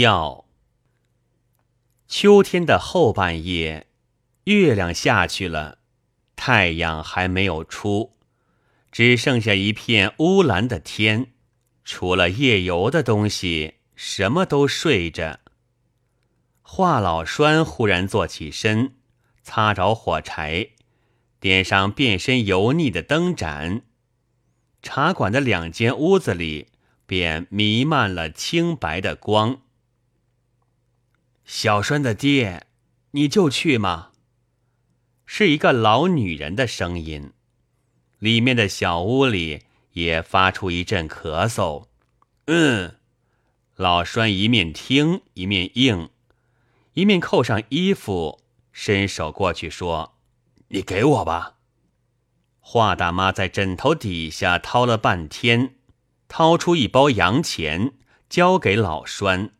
要。秋天的后半夜，月亮下去了，太阳还没有出，只剩下一片乌蓝的天。除了夜游的东西，什么都睡着。华老栓忽然坐起身，擦着火柴，点上变身油腻的灯盏。茶馆的两间屋子里便弥漫了清白的光。小栓的爹，你就去吗？是一个老女人的声音。里面的小屋里也发出一阵咳嗽。嗯，老栓一面听一面应，一面扣上衣服，伸手过去说：“你给我吧。”华大妈在枕头底下掏了半天，掏出一包洋钱，交给老栓。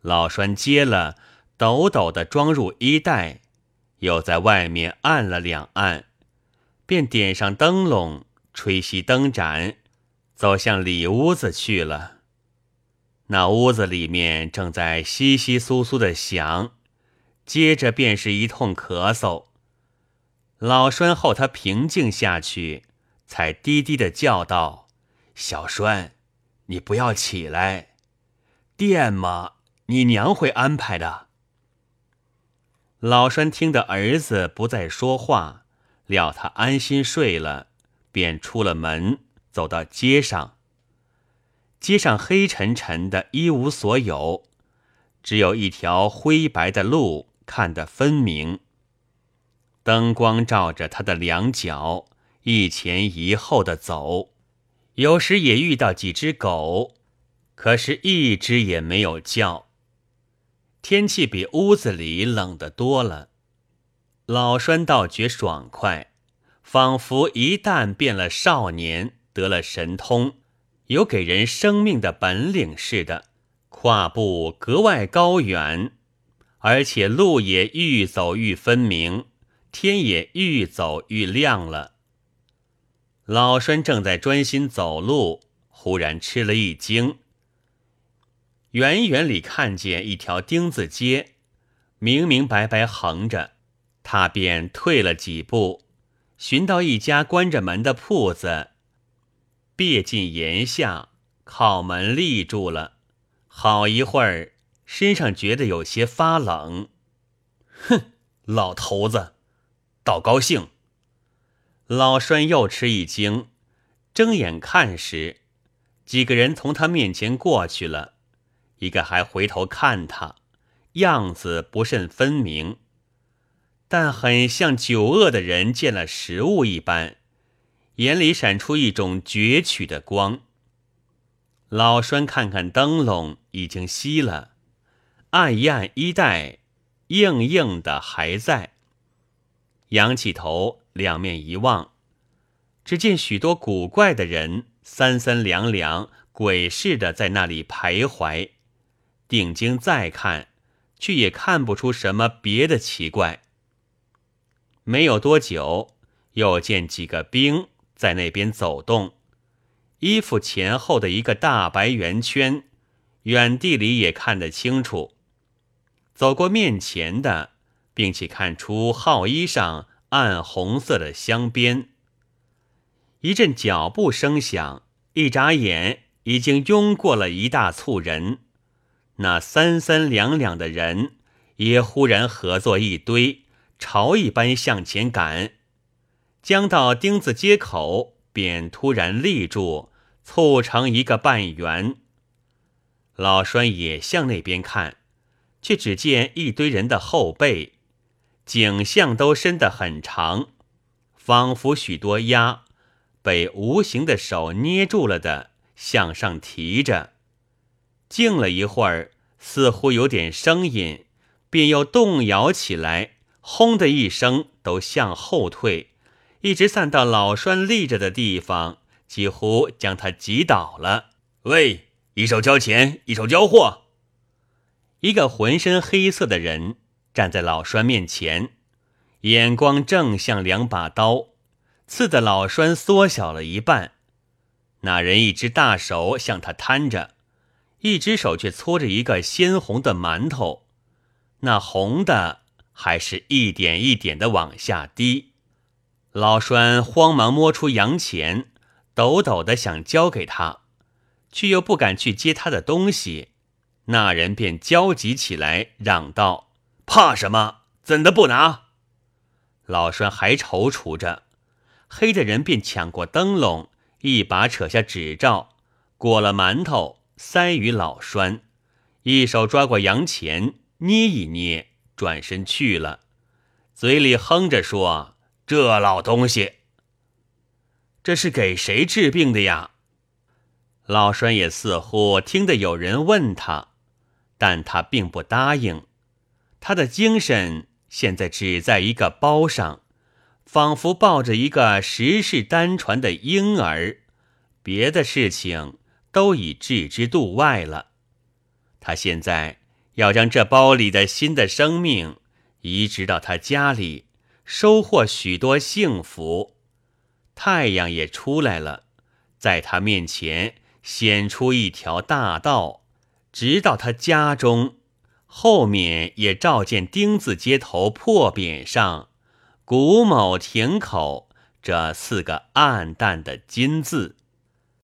老栓接了，抖抖的装入衣袋，又在外面按了两按，便点上灯笼，吹熄灯盏，走向里屋子去了。那屋子里面正在窸窸窣窣的响，接着便是一通咳嗽。老栓后，他平静下去，才低低的叫道：“小栓，你不要起来，电嘛，你娘会安排的。”老栓听得儿子不再说话，料他安心睡了，便出了门，走到街上。街上黑沉沉的，一无所有，只有一条灰白的路，看得分明。灯光照着他的两脚，一前一后的走，有时也遇到几只狗，可是一只也没有叫。天气比屋子里冷得多了，老栓倒觉爽快，仿佛一旦变了少年，得了神通，有给人生命的本领似的，跨步格外高远，而且路也愈走愈分明。天也愈走愈亮了。老栓正在专心走路，忽然吃了一惊。远远里看见一条钉子街，明明白白横着，他便退了几步，寻到一家关着门的铺子，别进檐下，靠门立住了。好一会儿，身上觉得有些发冷。哼，老头子！倒高兴，老栓又吃一惊，睁眼看时，几个人从他面前过去了，一个还回头看他，样子不甚分明，但很像久饿的人见了食物一般，眼里闪出一种攫取的光。老栓看看灯笼，已经熄了，按一按衣带，硬硬的还在。仰起头，两面一望，只见许多古怪的人，三三两两，鬼似的在那里徘徊。定睛再看，却也看不出什么别的奇怪。没有多久，又见几个兵在那边走动，衣服前后的一个大白圆圈，远地里也看得清楚。走过面前的。并且看出号衣上暗红色的镶边。一阵脚步声响，一眨眼已经拥过了一大簇人。那三三两两的人也忽然合作一堆，潮一般向前赶。将到钉子街口，便突然立住，凑成一个半圆。老栓也向那边看，却只见一堆人的后背。颈项都伸得很长，仿佛许多鸭被无形的手捏住了的，向上提着。静了一会儿，似乎有点声音，便又动摇起来，轰的一声，都向后退，一直散到老栓立着的地方，几乎将他挤倒了。喂，一手交钱，一手交货。一个浑身黑色的人。站在老栓面前，眼光正像两把刀，刺得老栓缩小了一半。那人一只大手向他摊着，一只手却搓着一个鲜红的馒头，那红的还是一点一点的往下滴。老栓慌忙摸出洋钱，抖抖的想交给他，却又不敢去接他的东西。那人便焦急起来，嚷道：“怕什么？怎的不拿？”老栓还踌躇着，黑的人便抢过灯笼，一把扯下纸罩，裹了馒头塞于老栓，一手抓过洋钱，捏一捏，转身去了，嘴里哼着说：“这老东西，这是给谁治病的呀？”老栓也似乎听得有人问他，但他并不答应，他的精神。现在只在一个包上，仿佛抱着一个十世单传的婴儿，别的事情都已置之度外了。他现在要将这包里的新的生命移植到他家里，收获许多幸福。太阳也出来了，在他面前显出一条大道，直到他家中。后面也照见丁字街头破匾上“古某亭口”这四个暗淡的金字。